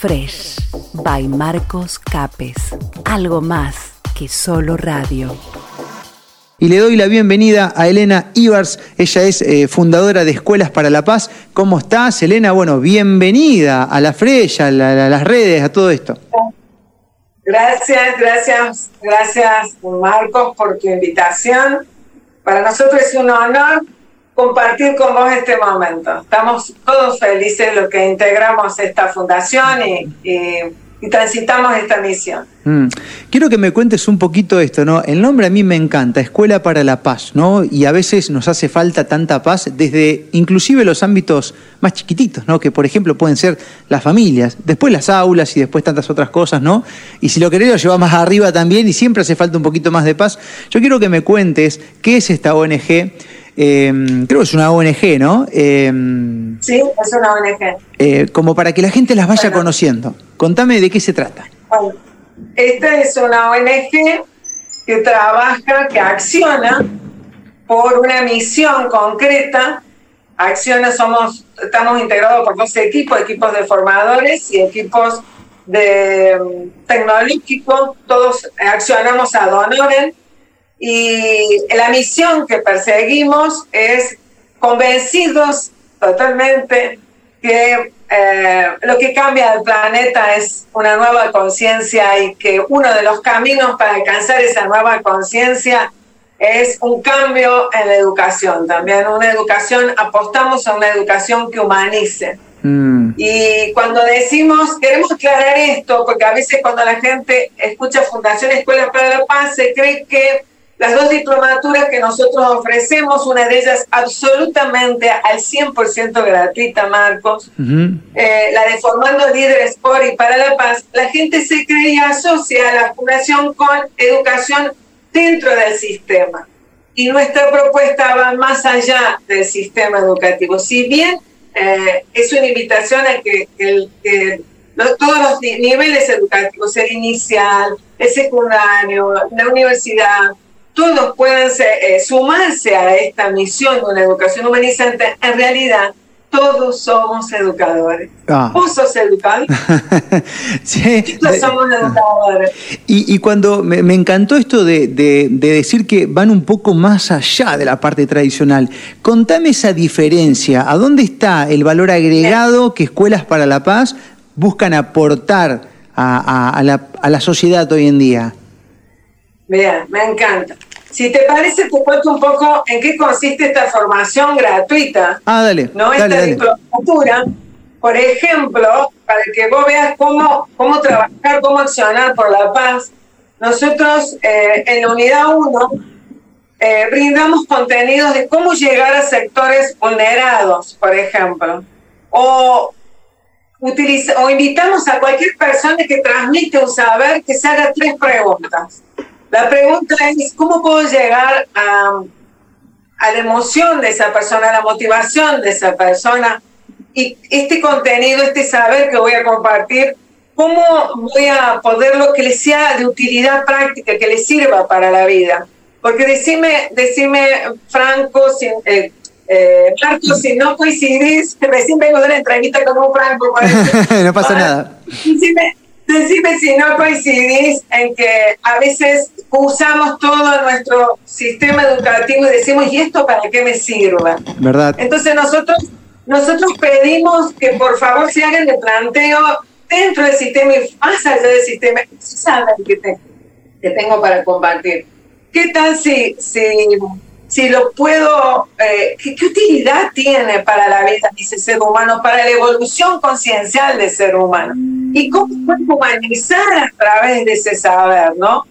Fresh, by Marcos Capes. Algo más que solo radio. Y le doy la bienvenida a Elena Ibars. Ella es eh, fundadora de Escuelas para la Paz. ¿Cómo estás, Elena? Bueno, bienvenida a la Fresh, a, las redes, a todo esto. Gracias, gracias, gracias, Marcos, por tu invitación. Para nosotros es un honor compartir con vos este momento. Estamos todos felices los que integramos esta fundación y, transitamos esta misión. Mm. Quiero que me cuentes un poquito esto, ¿no? El nombre a mí me encanta, Escuela para la Paz, ¿no? Y a veces nos hace falta tanta paz desde inclusive los ámbitos más chiquititos, ¿no? Que por ejemplo pueden ser las familias, después las aulas y después tantas otras cosas, ¿no? Y si lo querés lo más arriba también y siempre hace falta un poquito más de paz. Yo quiero que me cuentes qué es esta ONG Em, creo que es una ONG, ¿no? Em, sí, es una ONG. Eh, como para que la gente las vaya conociendo. Contame de qué se trata. Bueno, esta es una ONG que trabaja, que acciona por una misión concreta. Acciona, somos, estamos integrados por dos equipos, equipos de formadores y equipos de em, tecnológicos. Todos accionamos a Donoren y la misión que perseguimos es convencidos totalmente que eh, lo que cambia el planeta es una nueva conciencia y que uno de los caminos para alcanzar esa nueva conciencia es un cambio en la educación. También una educación, apostamos a una educación que humanice. Mm. Y cuando decimos, queremos aclarar esto, porque a veces cuando la gente escucha Fundación Escuela para la Paz, se cree que las dos diplomaturas que nosotros ofrecemos, una de ellas absolutamente al 100% gratuita, Marcos, eh, la de Formando Líderes por y para la Paz, la gente se cree y asocia a la fundación con educación dentro del sistema. Y nuestra propuesta va más allá del sistema educativo. Si bien eh, es una invitación a que, todos los niveles educativos, el inicial, el secundario, la universidad, todos puedan eh, sumarse a esta misión de una educación humanizante, en realidad todos somos educadores. Ah. ¿Vos sos educador? sí. Todos somos educadores. Y, cuando me, encantó esto de, decir que van un poco más allá de la parte tradicional, contame esa diferencia. ¿A dónde está el valor agregado que Escuelas para la Paz buscan aportar a, la, a la sociedad hoy en día? Bien, me encanta. Si te parece, te cuento un poco en qué consiste esta formación gratuita. Ah, dale. ¿no? esta diplomatura. Por ejemplo, para que vos veas cómo, cómo trabajar, cómo accionar por la paz, nosotros eh, en la unidad 1 eh, brindamos contenidos de cómo llegar a sectores vulnerados, por ejemplo. O, utiliza, o invitamos a cualquier persona que transmite un saber que se haga tres preguntas. La pregunta es, ¿cómo puedo llegar a, a la emoción de esa persona, a la motivación de esa persona? Y este contenido, este saber que voy a compartir, ¿cómo voy a poderlo que le sea de utilidad práctica, que le sirva para la vida? Porque decime, decime Franco, si, eh, eh, Marco, si no coincidís, recién vengo de una entrevista con un Franco. no pasa nada. Decime, Decime si no coincidís en que a veces usamos todo nuestro sistema educativo y decimos, ¿y esto para qué me sirva? ¿Verdad? Entonces nosotros, nosotros pedimos que por favor se hagan el planteo dentro del sistema y más allá del sistema. ¿Saben que, que tengo para compartir? ¿Qué tal si, si si lo puedo, eh, ¿qué, utilidad tiene para la vida de ese ser humano, para la evolución conciencial del ser humano? ¿Y cómo puede humanizar a través de ese saber, no?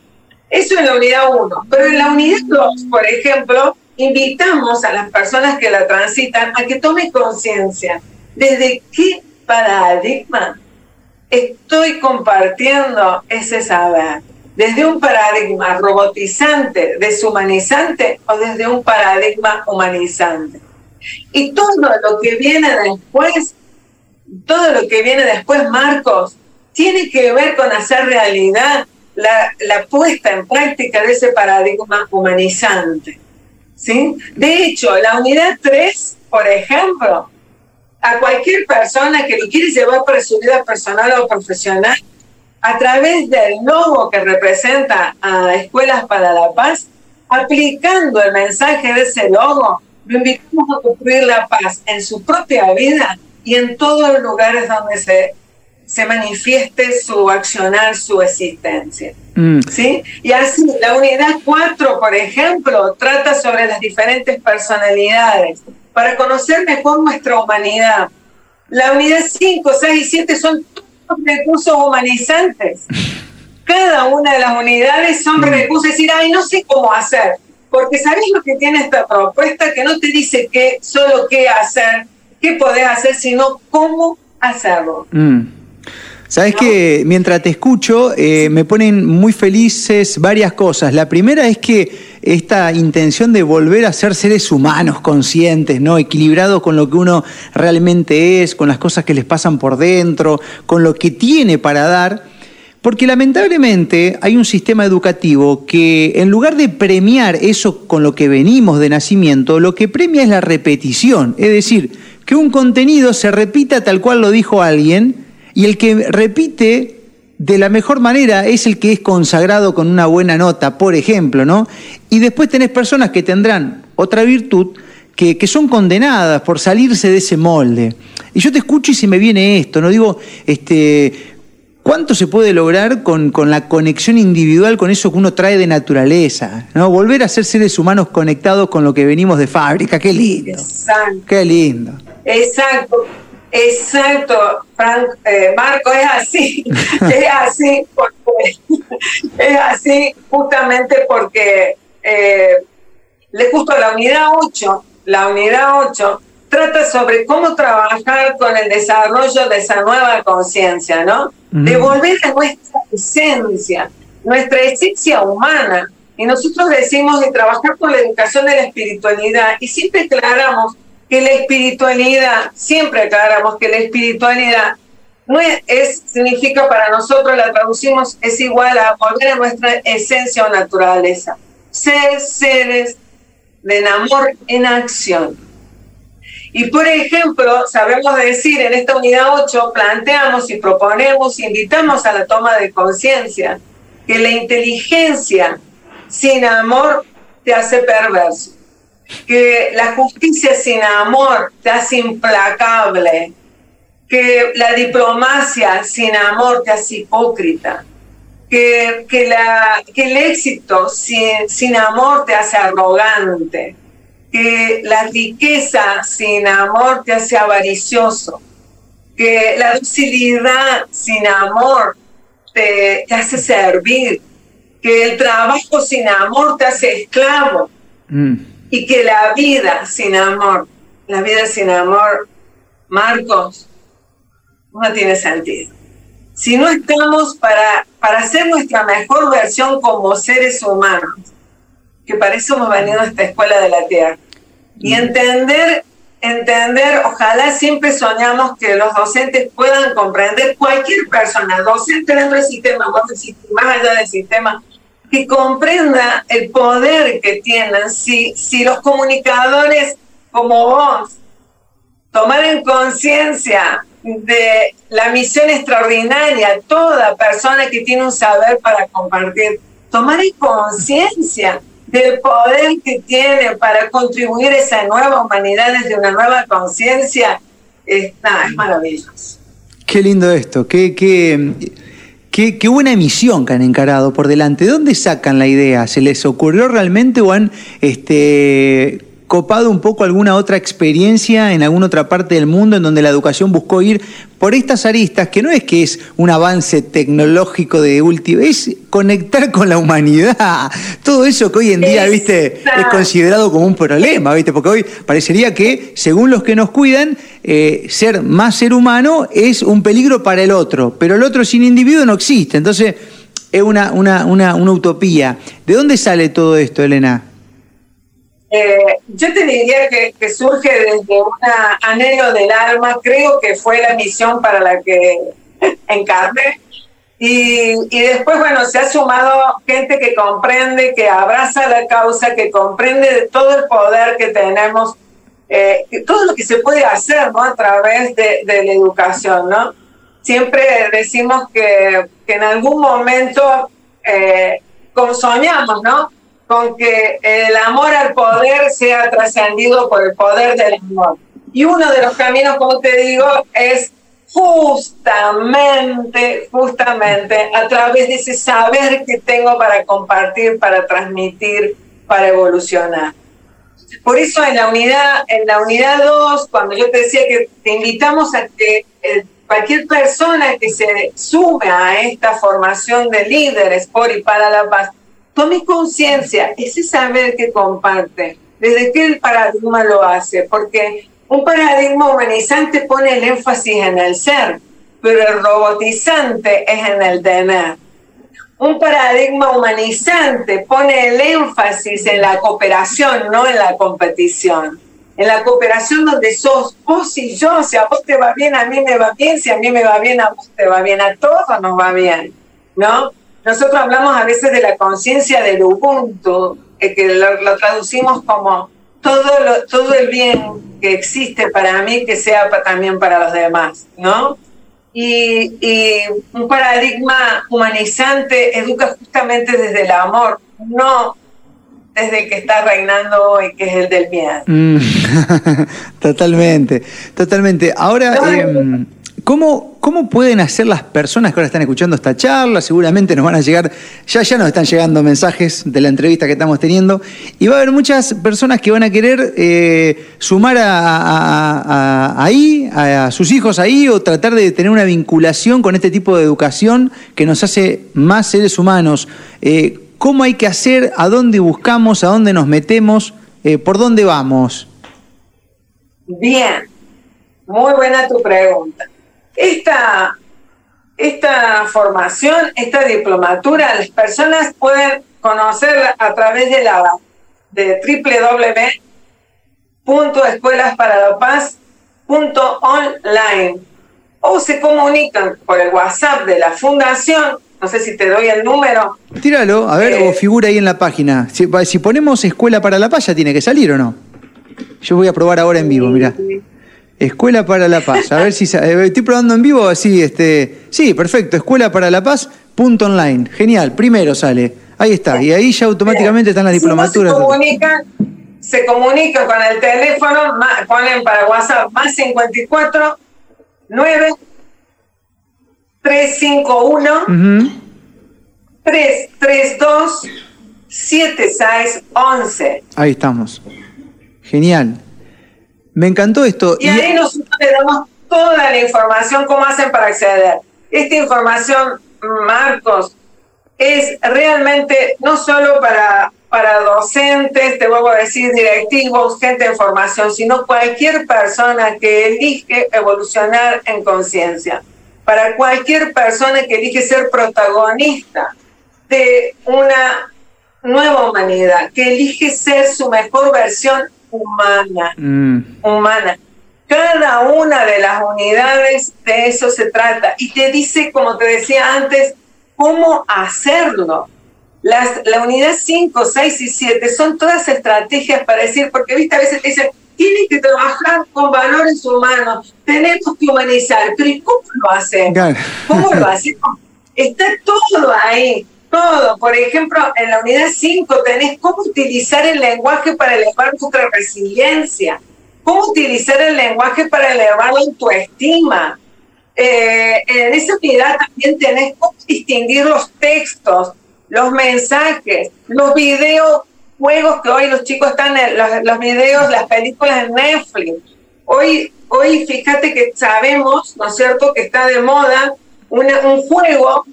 Eso en la unidad 1. Pero en la unidad 2, por ejemplo, invitamos a las personas que la transitan a que tomen conciencia desde qué paradigma estoy compartiendo ese saber desde un paradigma robotizante, deshumanizante o desde un paradigma humanizante. Y todo lo que viene después, todo lo que viene después, Marcos, tiene que ver con hacer realidad la, puesta en práctica de ese paradigma humanizante. ¿sí? De hecho, la unidad 3, por ejemplo, a cualquier persona que lo quiere llevar para su vida personal o profesional, a través del logo que representa a Escuelas para la Paz, aplicando el mensaje de ese logo, lo invitamos a construir la paz en su propia vida y en todos los lugares donde se, se manifieste su accionar, su existencia. Mm. ¿Sí? Y así, la unidad 4, por ejemplo, trata sobre las diferentes personalidades para conocer mejor nuestra humanidad. La unidad 5, 6 y 7 son recursos humanizantes. Cada una de las unidades son mm. recursos, es decir, ay, no sé cómo hacer. Porque sabéis lo que tiene esta propuesta, que no te dice qué, solo qué hacer, qué podés hacer, sino cómo hacerlo. Mm. Sabes que mientras te escucho eh, me ponen muy felices varias cosas. La primera es que esta intención de volver a ser seres humanos conscientes, ¿no? Equilibrados con lo que uno realmente es, con las cosas que les pasan por dentro, con lo que tiene para dar. Porque lamentablemente hay un sistema educativo que en lugar de premiar eso con lo que venimos de nacimiento, lo que premia es la repetición. Es decir, que un contenido se repita tal cual lo dijo alguien y el que repite de la mejor manera es el que es consagrado con una buena nota, por ejemplo, ¿no? Y después tenés personas que tendrán otra virtud que, son condenadas por salirse de ese molde. Y yo te escucho y se me viene esto, ¿no? Digo, este, ¿cuánto se puede lograr con, con la conexión individual, con eso que uno trae de naturaleza? ¿no? Volver a ser seres humanos conectados con lo que venimos de fábrica, qué lindo. Exacto. Qué lindo. Exacto. Exacto, Frank, eh, Marco, es así, es así, porque, es así justamente porque eh, le justo la unidad 8, la unidad 8 trata sobre cómo trabajar con el desarrollo de esa nueva conciencia, ¿no? De volver a nuestra esencia, nuestra esencia humana. Y nosotros decimos de trabajar con la educación de la espiritualidad y siempre aclaramos que la espiritualidad, siempre aclaramos que la espiritualidad no es, significa para nosotros, la traducimos, es igual a volver a nuestra esencia o naturaleza. Ser seres de amor en acción. Y por ejemplo, sabemos decir en esta unidad 8, planteamos y proponemos, invitamos a la toma de conciencia que la inteligencia sin amor te hace perverso que la justicia sin amor te hace implacable, que la diplomacia sin amor te hace hipócrita, que, que, la, que el éxito sin, sin amor te hace arrogante, que la riqueza sin amor te hace avaricioso, que la docilidad sin amor te, te hace servir, que el trabajo sin amor te hace esclavo. Mm y que la vida sin amor, la vida sin amor, Marcos, no tiene sentido. Si no estamos para, para ser nuestra mejor versión como seres humanos, que para eso hemos venido a esta escuela de la tierra, y entender, entender, ojalá siempre soñamos que los docentes puedan comprender cualquier persona, docente dentro del sistema, más allá del sistema, que comprenda el poder que tienen. Si, si los comunicadores como vos tomaren conciencia de la misión extraordinaria, toda persona que tiene un saber para compartir, tomar conciencia del poder que tiene para contribuir a esa nueva humanidad desde una nueva conciencia, es, es maravilloso. Qué lindo esto, qué, qué, Qué, buena emisión que han encarado por delante. ¿De dónde sacan la idea? ¿Se les ocurrió realmente o han este, copado un poco alguna otra experiencia en alguna otra parte del mundo en donde la educación buscó ir por estas aristas, que no es que es un avance tecnológico de último, es conectar con la humanidad. Todo eso que hoy en día, viste, es considerado como un problema, viste, porque hoy parecería que, según los que nos cuidan, eh, ser más ser humano es un peligro para el otro, pero el otro sin individuo no existe. Entonces, es una, una, una, una utopía. ¿De dónde sale todo esto, Elena? Eh, yo te diría que, surge desde un anhelo del alma, creo que fue la misión para la que encarné. Y, y, después, bueno, se ha sumado gente que comprende, que abraza la causa, que comprende todo el poder que tenemos eh, todo lo que se puede hacer ¿no? a través de, de la educación, ¿no? Siempre decimos que, que en algún momento eh, soñamos, ¿no? Con que el amor al poder sea trascendido por el poder del amor. Y uno de los caminos, como te digo, es justamente, justamente a través de ese saber que tengo para compartir, para transmitir, para evolucionar. Por eso en la unidad en la unidad 2, cuando yo te decía que te invitamos a que eh, cualquier persona que se sume a esta formación de líderes por y para la paz, tome conciencia, ese saber que comparte, desde qué el paradigma lo hace, porque un paradigma humanizante pone el énfasis en el ser, pero el robotizante es en el tener. Un paradigma humanizante pone el énfasis en la cooperación, no en la competición. En la cooperación donde sos vos y yo, si a vos te va bien, a mí me va bien, si a mí me va bien, a vos te va bien, a todos nos va bien, ¿no? Nosotros hablamos a veces de la conciencia del Ubuntu, eh, que lo traducimos como todo, todo el bien que existe para mí que sea también para los demás, ¿no? Y, y, un paradigma humanizante educa justamente desde el amor, no desde el que está reinando hoy, que es el del bien. Mm, totalmente, totalmente. Ahora, ¿Cómo, ¿Cómo pueden hacer las personas que ahora están escuchando esta charla? Seguramente nos van a llegar, ya, ya nos están llegando mensajes de la entrevista que estamos teniendo, y va a haber muchas personas que van a querer eh, sumar a, ahí, a, sus hijos ahí, o tratar de tener una vinculación con este tipo de educación que nos hace más seres humanos. Eh, ¿Cómo hay que hacer? ¿A dónde buscamos? ¿A dónde nos metemos? Eh, ¿Por dónde vamos? Bien, muy buena tu pregunta. Esta, esta formación, esta diplomatura, las personas pueden conocerla a través de la de www.escuelasparaLaPaz.online o se comunican por el WhatsApp de la fundación. No sé si te doy el número. Tíralo, a ver, o eh, figura ahí en la página. Si, si, ponemos Escuela para la Paz, ya tiene que salir o no. Yo voy a probar ahora en vivo, mira. Escuela para la Paz. A ver si eh, estoy probando en vivo así, este. Sí, perfecto. Escuela para la Paz. Punto online. Genial. Primero sale. Ahí está. Y ahí ya automáticamente están las diplomaturas. se comunican, se comunican con el teléfono, ponen para WhatsApp más 54 9 351 332 7611. Ahí estamos. Genial. Me encantó esto. Y ahí nosotros le damos toda la información, cómo hacen para acceder. Esta información, Marcos, es realmente no solo para, para docentes, te vuelvo a decir, directivos, gente de formación, sino cualquier persona que elige evolucionar en conciencia. Para cualquier persona que elige ser protagonista de una nueva humanidad, que elige ser su mejor versión humana, mm. humana. Cada una de las unidades de eso se trata y te dice, como te decía antes, cómo hacerlo. Las, la unidad 5, 6 y 7 son todas estrategias para decir, porque viste, a veces te dicen, tienes que trabajar con valores humanos, tenemos que humanizar, pero ¿y cómo lo hacemos? ¿Cómo lo hacemos? Está todo ahí todo. Por ejemplo, en la unidad 5 tenés cómo utilizar el lenguaje para elevar nuestra resiliencia, cómo utilizar el lenguaje para elevar la autoestima. Eh, en esa unidad también tenés cómo distinguir los textos, los mensajes, los videos, juegos que hoy los chicos están en los, videos, las películas en Netflix. Hoy, hoy fíjate que sabemos, ¿no es cierto?, que está de moda un juego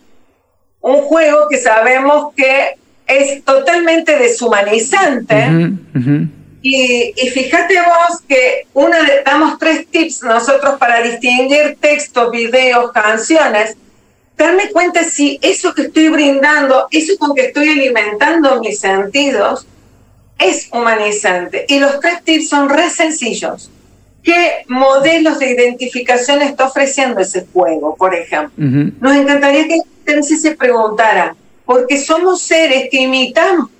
un juego que sabemos que es totalmente deshumanizante. Y, fíjate vos que una damos tres tips nosotros para distinguir textos, videos, canciones. Darme cuenta si eso que estoy brindando, eso con que estoy alimentando mis sentidos, es humanizante. Y los tres tips son re sencillos. ¿Qué modelos de identificación está ofreciendo ese juego, por ejemplo? Nos encantaría que usted se preguntara, porque somos seres que imitamos.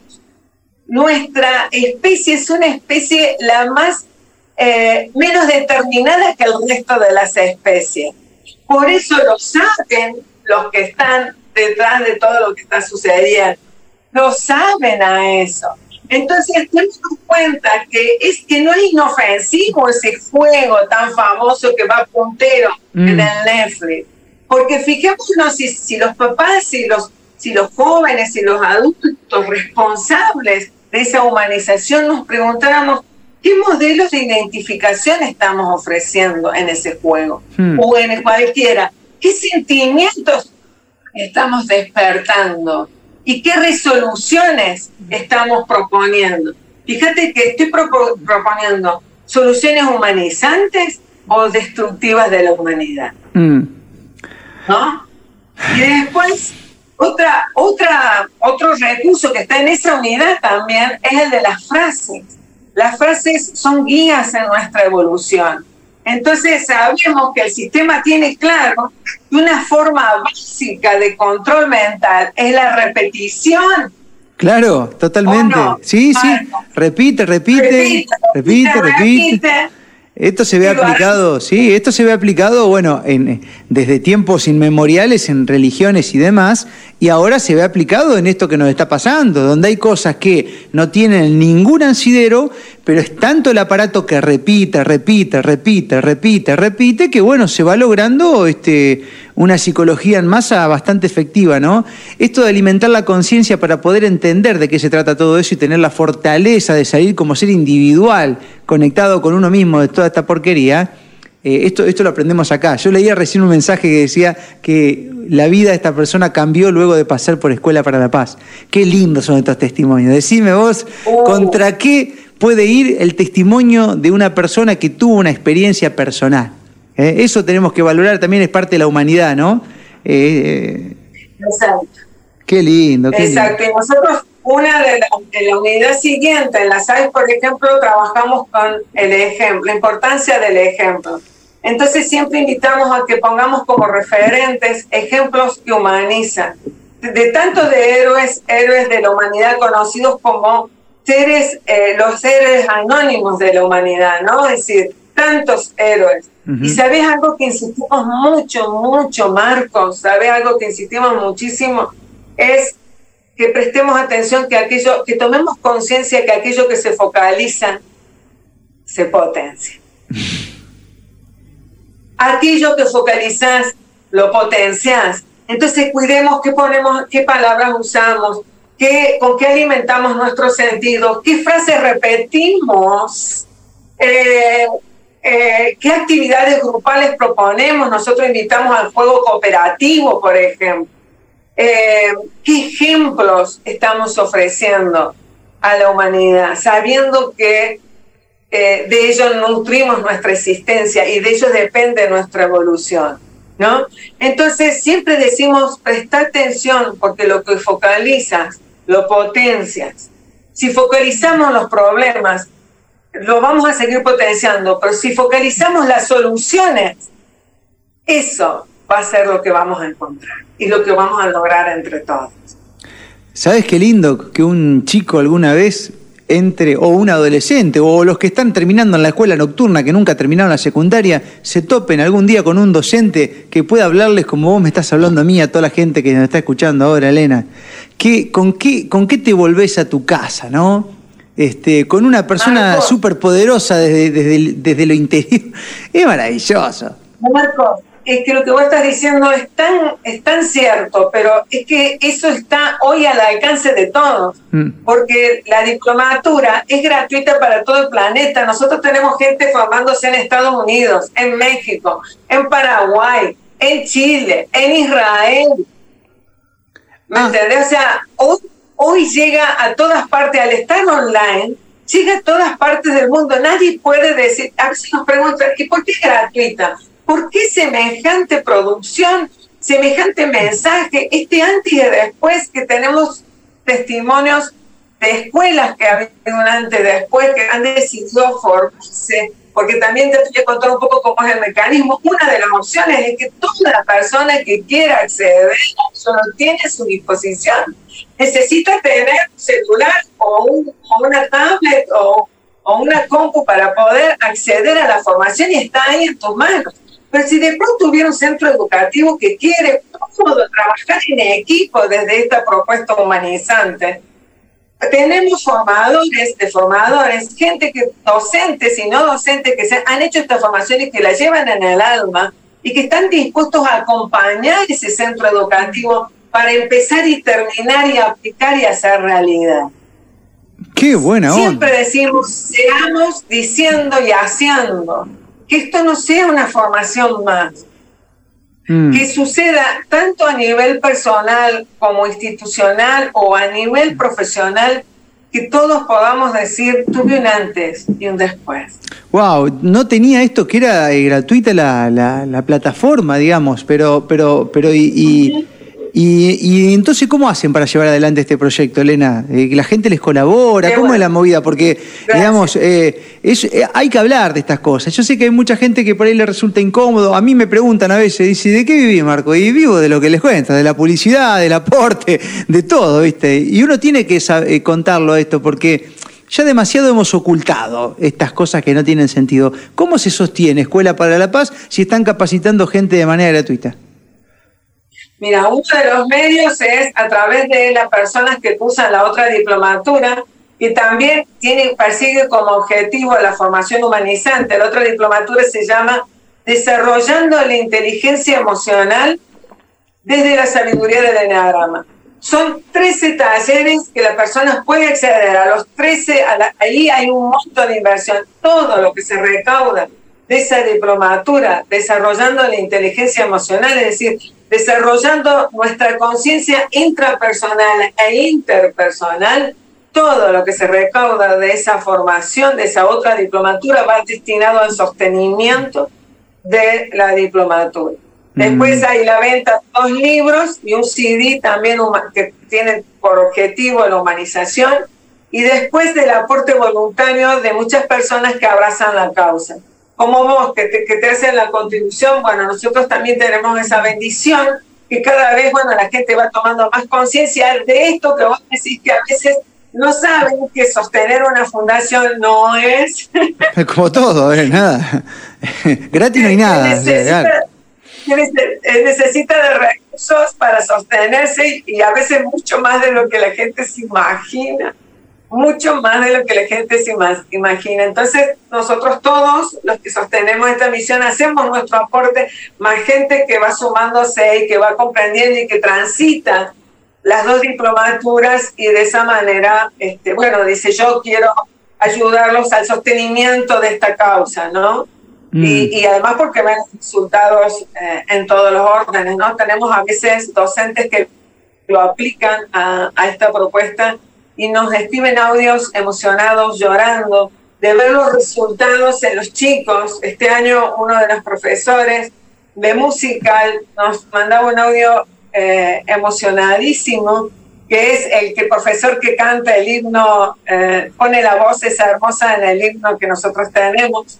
Nuestra especie es una especie la más eh, menos determinada que el resto de las especies. Por eso lo saben los que están detrás de todo lo que está sucediendo. Lo saben a eso. Entonces, tenemos cuenta que es que no es inofensivo ese juego tan famoso que va puntero en mm. el Netflix. Porque fijémonos si, si los papás, si los, si los jóvenes, si los adultos responsables de esa humanización nos preguntáramos qué modelos de identificación estamos ofreciendo en ese juego hmm. o en cualquiera, qué sentimientos estamos despertando y qué resoluciones estamos proponiendo. Fíjate que estoy proponiendo soluciones humanizantes o destructivas de la humanidad. Hmm. ¿No? Y después, otra, otra, otro recurso que está en esa unidad también es el de las frases. Las frases son guías en nuestra evolución. Entonces sabemos que el sistema tiene claro que una forma básica de control mental es la repetición. Claro, totalmente. Sí, sí. repite, repite, repite. repite. Esto se ve aplicado, sí, esto se ve aplicado, bueno, en, desde tiempos inmemoriales en religiones y demás, y ahora se ve aplicado en esto que nos está pasando, donde hay cosas que no tienen ningún ansidero, pero es tanto el aparato que repite, repite, repite, repite, repite, que bueno, se va logrando este, una psicología en masa bastante efectiva, ¿no? Esto de alimentar la conciencia para poder entender de qué se trata todo eso y tener la fortaleza de salir como ser individual, conectado con uno mismo de toda esta porquería, eh, esto, esto lo aprendemos acá. Yo leía recién un mensaje que decía que la vida de esta persona cambió luego de pasar por Escuela para la Paz. Qué lindos son estos testimonios. Decime vos, oh. ¿contra qué puede ir el testimonio de una persona que tuvo una experiencia personal? ¿Eh? eso tenemos que valorar, también es parte de la humanidad, ¿no? Eh, Exacto. Qué lindo. Qué Exacto. Y nosotros, una de la, unidad siguiente, en la SAIS, por ejemplo, trabajamos con el ejemplo, la importancia del ejemplo. Entonces siempre invitamos a que pongamos como referentes ejemplos que humanizan. De, tanto de héroes, héroes de la humanidad conocidos como seres, eh, los seres anónimos de la humanidad, ¿no? Es decir, tantos héroes. Y sabes algo que insistimos mucho, mucho, Marcos, sabes algo que insistimos muchísimo, es que prestemos atención, que aquello, que tomemos conciencia que aquello que se focaliza se potencia. aquello que focalizas lo potencias. Entonces cuidemos qué ponemos, qué palabras usamos, qué, con qué alimentamos nuestros sentidos, qué frases repetimos. Eh, eh, qué actividades grupales proponemos. Nosotros invitamos al juego cooperativo, por ejemplo. Eh, ¿Qué ejemplos estamos ofreciendo a la humanidad? Sabiendo que eh, de ellos nutrimos nuestra existencia y de ellos depende nuestra evolución. ¿no? Entonces, siempre decimos, presta atención porque lo que focalizas, lo potencias. Si focalizamos los problemas, lo vamos a seguir potenciando, pero si focalizamos las soluciones, eso va a ser lo que vamos a encontrar y lo que vamos a lograr entre todos. ¿Sabes qué lindo que un chico alguna vez entre, o un adolescente, o los que están terminando en la escuela nocturna, que nunca terminaron la secundaria, se topen algún día con un docente que pueda hablarles como vos me estás hablando a mí, a toda la gente que nos está escuchando ahora, Elena? ¿Qué, con, qué, ¿Con qué te volvés a tu casa, no? Este, con una persona súper poderosa desde, desde, lo interior. Es maravilloso. Marco, es que lo que vos estás diciendo es tan, es tan cierto, pero es que eso está hoy al alcance de todos, mm. porque la diplomatura es gratuita para todo el planeta. Nosotros tenemos gente formándose en Estados Unidos, en México, en Paraguay, en Chile, en Israel. ¿Me ah. entendés? O sea, hoy hoy llega a todas partes, al estar online, llega a todas partes del mundo. Nadie puede decir, a veces nos preguntan, ¿y por qué es gratuita? ¿Por qué semejante producción, semejante mensaje, este antes y después que tenemos testimonios de escuelas que un antes y después, que han decidido formarse? Porque también te voy a contar un poco cómo es el mecanismo. Una de las opciones es que toda persona que quiera acceder solo tiene a su disposición necesita tener un celular o, una tablet o, o una compu para poder acceder a la formación y está ahí en tus manos. Pero si de pronto hubiera un centro educativo que quiere trabajar en equipo desde esta propuesta humanizante, tenemos formadores de formadores, gente que, docentes y no docentes que se han hecho esta formación y que la llevan en el alma y que están dispuestos a acompañar ese centro educativo para empezar y terminar y aplicar y hacer realidad. Qué buena onda. Siempre decimos, seamos diciendo y haciendo, que esto no sea una formación más, mm. que suceda tanto a nivel personal como institucional o a nivel profesional, que todos podamos decir, tuve un antes y un después. Wow, no tenía esto que era eh, gratuita la, la, plataforma, digamos, pero, pero, pero y y, entonces, ¿cómo hacen para llevar adelante este proyecto, Elena? Eh, ¿La gente les colabora? ¿Cómo es la movida? Porque, digamos, eh, eh, hay que hablar de estas cosas. Yo sé que hay mucha gente que por ahí le resulta incómodo. A mí me preguntan a veces, dice, ¿de qué vivís, Marco? Y vivo de lo que les cuenta, de la publicidad, del aporte, de todo, ¿viste? Y uno tiene que contarlo esto porque ya demasiado hemos ocultado estas cosas que no tienen sentido. ¿Cómo se sostiene Escuela para la Paz si están capacitando gente de manera gratuita? Mira, uno de los medios es a través de las personas que cursan la otra diplomatura y también tiene, persigue como objetivo la formación humanizante. La otra diplomatura se llama Desarrollando la inteligencia emocional desde la sabiduría del enagrama. Son 13 talleres que la persona puede acceder. A los 13, ahí hay un monto de inversión. Todo lo que se recauda de esa diplomatura, desarrollando la inteligencia emocional, es decir, desarrollando nuestra conciencia intrapersonal e interpersonal, todo lo que se recauda de esa formación, de esa otra diplomatura, va destinado al sostenimiento de la diplomatura. Mm. Después hay la venta de dos libros y un CD también que tiene por objetivo la humanización y después del aporte voluntario de muchas personas que abrazan la causa como vos que te, que te hacen la contribución, bueno, nosotros también tenemos esa bendición que cada vez, bueno, la gente va tomando más conciencia de esto que vos decís que a veces no saben que sostener una fundación no es... Como todo, ¿eh? nada. Gratis no hay nada. Necesita, necesita de recursos para sostenerse y a veces mucho más de lo que la gente se imagina mucho más de lo que la gente se imagina. Entonces, nosotros todos, los que sostenemos esta misión, hacemos nuestro aporte, más gente que va sumándose y que va comprendiendo y que transita las dos diplomaturas y de esa manera, este, bueno, dice yo quiero ayudarlos al sostenimiento de esta causa, ¿no? Mm. Y, además porque ven resultados eh, en todos los órdenes, ¿no? Tenemos a veces docentes que lo aplican a, a esta propuesta y nos escriben audios emocionados, llorando, de ver los resultados en los chicos. Este año uno de los profesores de musical nos mandaba un audio eh, emocionadísimo, que es el que profesor que canta el himno, eh, pone la voz esa hermosa en el himno que nosotros tenemos.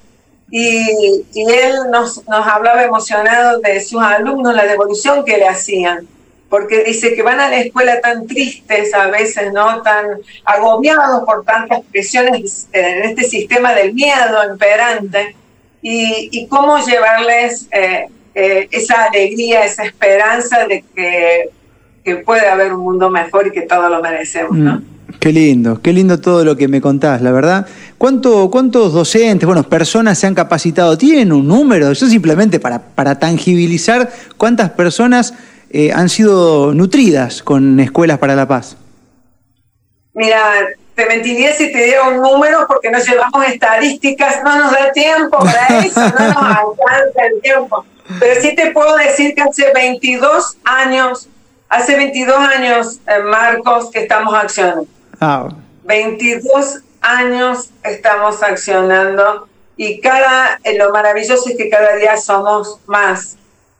Y, y él nos, nos hablaba emocionado de sus alumnos, la devolución que le hacían porque dice que van a la escuela tan tristes a veces, ¿no? Tan agobiados por tantas presiones en este sistema del miedo imperante, y, cómo llevarles eh, eh, esa alegría, esa esperanza de que, puede haber un mundo mejor y que todos lo merecemos, ¿no? Mm, qué lindo, qué lindo todo lo que me contás, la verdad. ¿Cuánto, ¿Cuántos docentes, bueno, personas se han capacitado? ¿Tienen un número? Eso simplemente para, para tangibilizar cuántas personas eh, han sido nutridas con Escuelas para la Paz? Mira, te mentiría si te diera un número porque no llevamos estadísticas, no nos da tiempo para eso, no nos alcanza el tiempo. Pero sí te puedo decir que hace 22 años, hace 22 años, eh, Marcos, que estamos accionando. 22 ah. años estamos accionando y cada, eh, lo maravilloso es que cada día somos más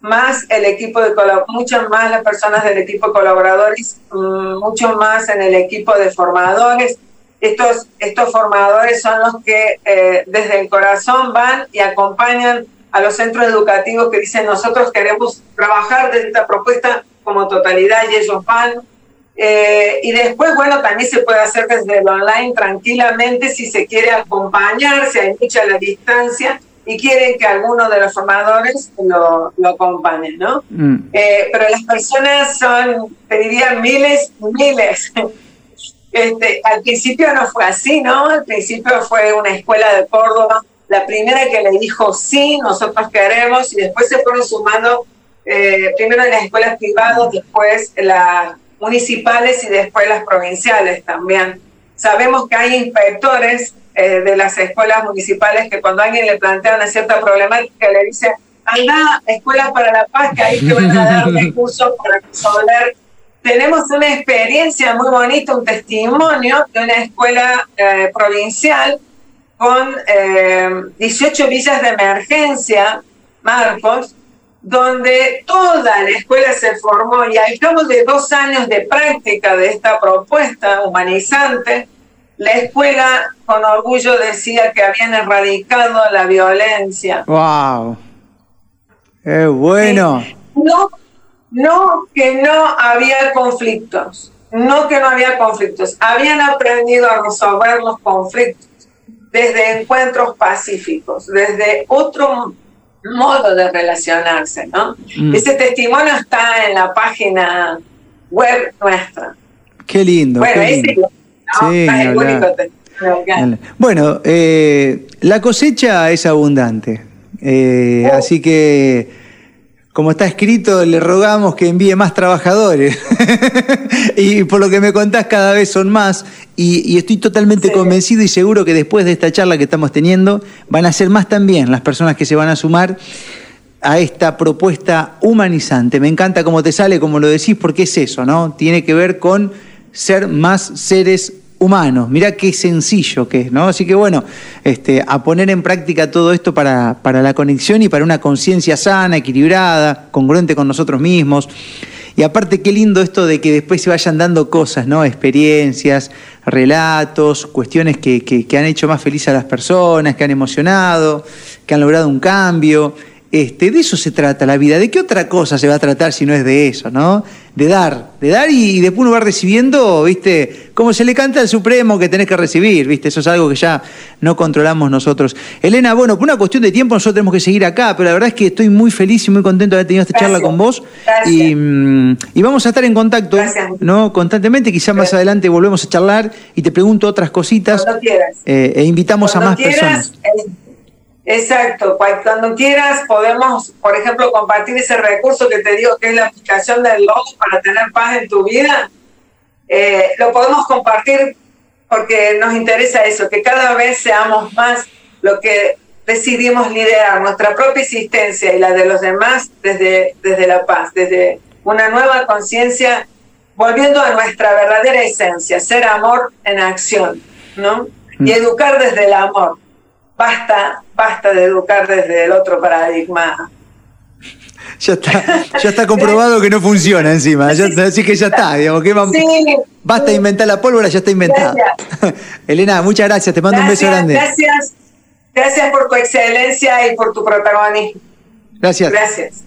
más el equipo de muchas más las personas del equipo de colaboradores, mm, mucho más en el equipo de formadores. Estos, estos formadores son los que eh, desde el corazón van y acompañan a los centros educativos que dicen nosotros queremos trabajar desde esta propuesta como totalidad y ellos van Eh, y después, bueno, también se puede hacer desde el online tranquilamente si se quiere acompañar, si hay mucha la distancia y quieren que alguno de los formadores lo, lo acompañe, ¿no? Mm. Eh, pero las personas son, te diría, miles y miles. Este, al principio no fue así, ¿no? Al principio fue una escuela de Córdoba, la primera que le dijo sí, nosotros queremos, y después se fueron sumando, eh, primero en las escuelas privadas, después las municipales y después las provinciales también. Sabemos que hay inspectores eh, de las escuelas municipales que cuando alguien le plantea una cierta problemática le dice, anda a Escuelas para la Paz, que ahí te van a dar recursos para resolver. Tenemos una experiencia muy bonita, un testimonio de una escuela eh, provincial con 18 eh, villas de emergencia, Marcos, donde toda la escuela se formó y al cabo de dos años de práctica de esta propuesta humanizante, la escuela con orgullo decía que habían erradicado la violencia. ¡Wow! ¡Es bueno! No, no que no había conflictos, no que no había conflictos, habían aprendido a resolver los conflictos desde encuentros pacíficos, desde otro modo de relacionarse, ¿no? Mm. Ese testimonio está en la página web nuestra. Qué lindo. Bueno, qué lindo. Sí, bueno, eh, la cosecha es abundante, eh, oh. así que como está escrito, le rogamos que envíe más trabajadores. y por lo que me contás, cada vez son más. Y, estoy totalmente convencido y seguro que después de esta charla que estamos teniendo, van a ser más también las personas que se van a sumar a esta propuesta humanizante. Me encanta cómo te sale, como lo decís, porque es eso, ¿no? Tiene que ver con ser más seres humanos. Mirá qué sencillo que es, ¿no? Así que bueno, este, a poner en práctica todo esto para, para la conexión y para una conciencia sana, equilibrada, congruente con nosotros mismos. Y aparte, qué lindo esto de que después se vayan dando cosas, ¿no? Experiencias, relatos, cuestiones que, que han hecho más feliz a las personas, que han emocionado, que han logrado un cambio. Este, de eso se trata la vida. ¿De qué otra cosa se va a tratar si no es de eso, no? De dar, de dar y, después uno va recibiendo, ¿viste? Como se le canta al Supremo que tenés que recibir, ¿viste? Eso es algo que ya no controlamos nosotros. Elena, bueno, por una cuestión de tiempo nosotros tenemos que seguir acá, pero la verdad es que estoy muy feliz y muy contento de haber tenido esta charla con vos. Y, mm, y, vamos a estar en contacto, ¿no? Constantemente, quizás más adelante volvemos a charlar y te pregunto otras cositas. Eh, e invitamos a más personas. Eh, Exacto, cuando quieras podemos, por ejemplo, compartir ese recurso que te digo que es la aplicación del logo para tener paz en tu vida. Eh, lo podemos compartir porque nos interesa eso, que cada vez seamos más lo que decidimos liderar, nuestra propia existencia y la de los demás desde, desde la paz, desde una nueva conciencia, volviendo a nuestra verdadera esencia, ser amor en acción, ¿no? Y mm. educar desde el amor basta, basta de educar desde el otro paradigma. Ya está, ya está comprobado que no funciona encima, así que ya está, digamos que basta de inventar la pólvora, ya está inventada. Elena, muchas gracias, te mando un beso grande. Gracias, gracias por tu excelencia y por tu protagonismo. Gracias. Gracias.